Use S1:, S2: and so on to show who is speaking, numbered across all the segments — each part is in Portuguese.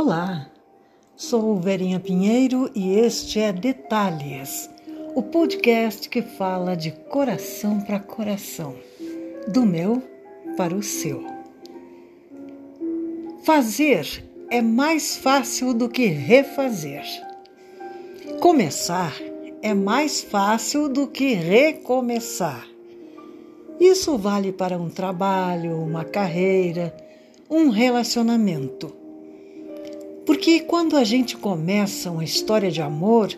S1: Olá, sou Verinha Pinheiro e este é Detalhes, o podcast que fala de coração para coração, do meu para o seu. Fazer é mais fácil do que refazer. Começar é mais fácil do que recomeçar. Isso vale para um trabalho, uma carreira, um relacionamento. Porque quando a gente começa uma história de amor,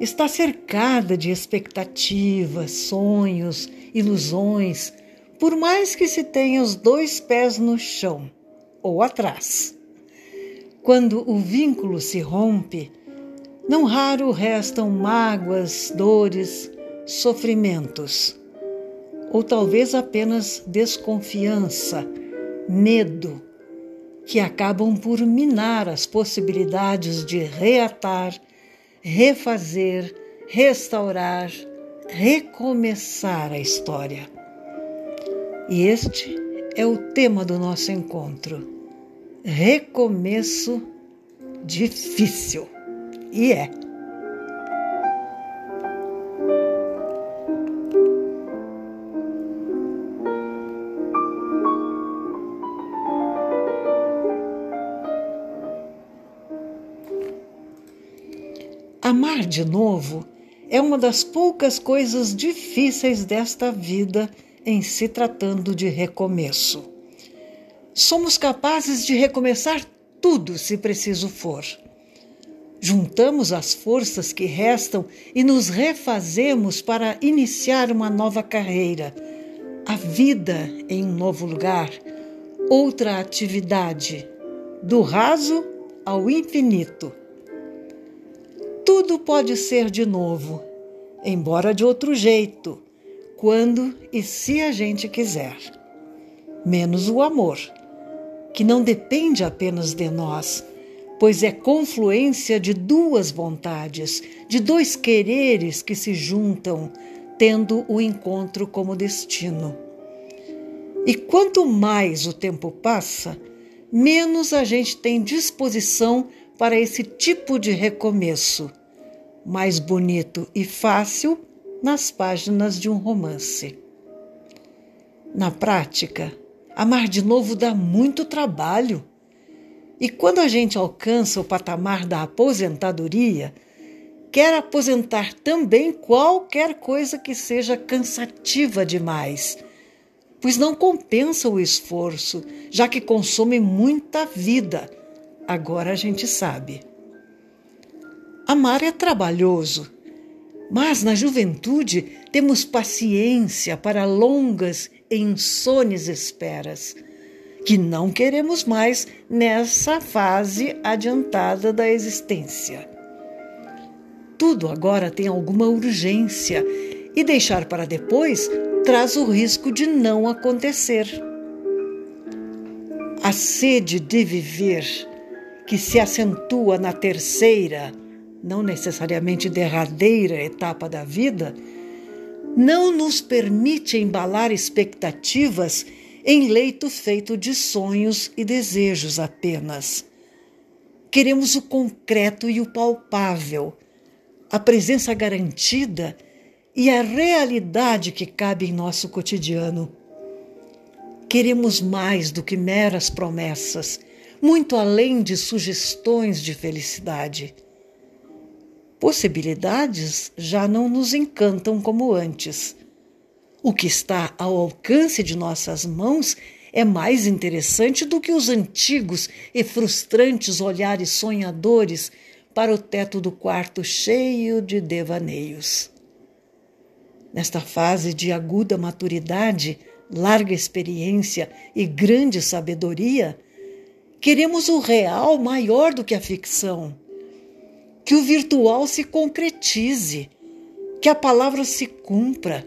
S1: está cercada de expectativas, sonhos, ilusões, por mais que se tenha os dois pés no chão ou atrás. Quando o vínculo se rompe, não raro restam mágoas, dores, sofrimentos, ou talvez apenas desconfiança, medo, que acabam por minar as possibilidades de reatar, refazer, restaurar, recomeçar a história. E este é o tema do nosso encontro. Recomeço difícil. E é. Amar de novo é uma das poucas coisas difíceis desta vida em se tratando de recomeço. Somos capazes de recomeçar tudo se preciso for. Juntamos as forças que restam e nos refazemos para iniciar uma nova carreira, a vida em um novo lugar, outra atividade, do raso ao infinito. Tudo pode ser de novo, embora de outro jeito, quando e se a gente quiser. Menos o amor, que não depende apenas de nós pois é confluência de duas vontades, de dois quereres que se juntam, tendo o encontro como destino. E quanto mais o tempo passa, menos a gente tem disposição para esse tipo de recomeço, mais bonito e fácil nas páginas de um romance. Na prática, amar de novo dá muito trabalho e quando a gente alcança o patamar da aposentadoria, quer aposentar também qualquer coisa que seja cansativa demais, pois não compensa o esforço, já que consome muita vida. Agora a gente sabe. Amar é trabalhoso, mas na juventude temos paciência para longas e insones esperas que não queremos mais nessa fase adiantada da existência. Tudo agora tem alguma urgência e deixar para depois traz o risco de não acontecer. A sede de viver, que se acentua na terceira, não necessariamente derradeira etapa da vida, não nos permite embalar expectativas em leito feito de sonhos e desejos apenas. Queremos o concreto e o palpável, a presença garantida e a realidade que cabe em nosso cotidiano. Queremos mais do que meras promessas, muito além de sugestões de felicidade. Possibilidades já não nos encantam como antes o que está ao alcance de nossas mãos é mais interessante do que os antigos e frustrantes olhares sonhadores para o teto do quarto cheio de devaneios. Nesta fase de aguda maturidade, larga experiência e grande sabedoria, queremos o real maior do que a ficção. Que o virtual se concretize, que a palavra se cumpra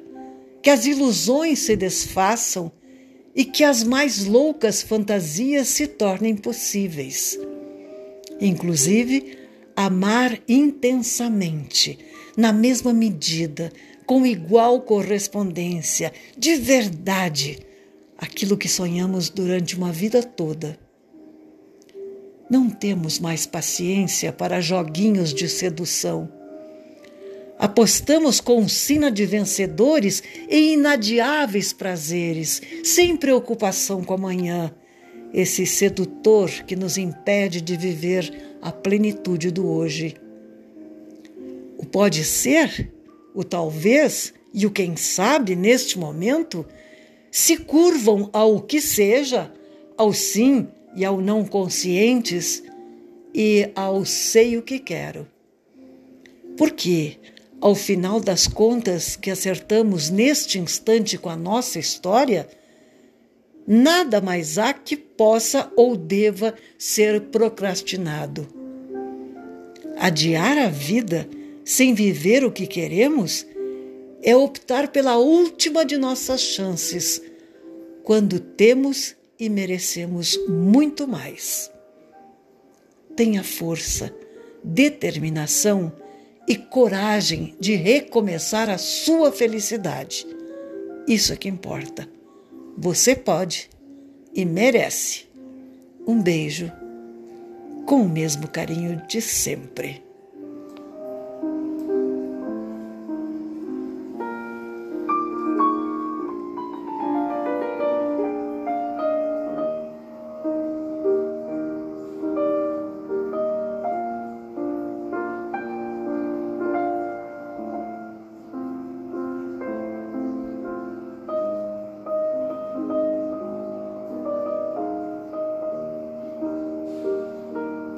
S1: que as ilusões se desfaçam e que as mais loucas fantasias se tornem possíveis. Inclusive, amar intensamente, na mesma medida, com igual correspondência, de verdade, aquilo que sonhamos durante uma vida toda. Não temos mais paciência para joguinhos de sedução. Apostamos com sina de vencedores em inadiáveis prazeres, sem preocupação com amanhã, esse sedutor que nos impede de viver a plenitude do hoje. O pode ser, o talvez e o quem sabe neste momento se curvam ao que seja, ao sim e ao não conscientes e ao sei o que quero. Porque, ao final das contas que acertamos neste instante com a nossa história, nada mais há que possa ou deva ser procrastinado. Adiar a vida sem viver o que queremos é optar pela última de nossas chances, quando temos e merecemos muito mais. Tenha força, determinação e coragem de recomeçar a sua felicidade. Isso é que importa. Você pode e merece. Um beijo com o mesmo carinho de sempre.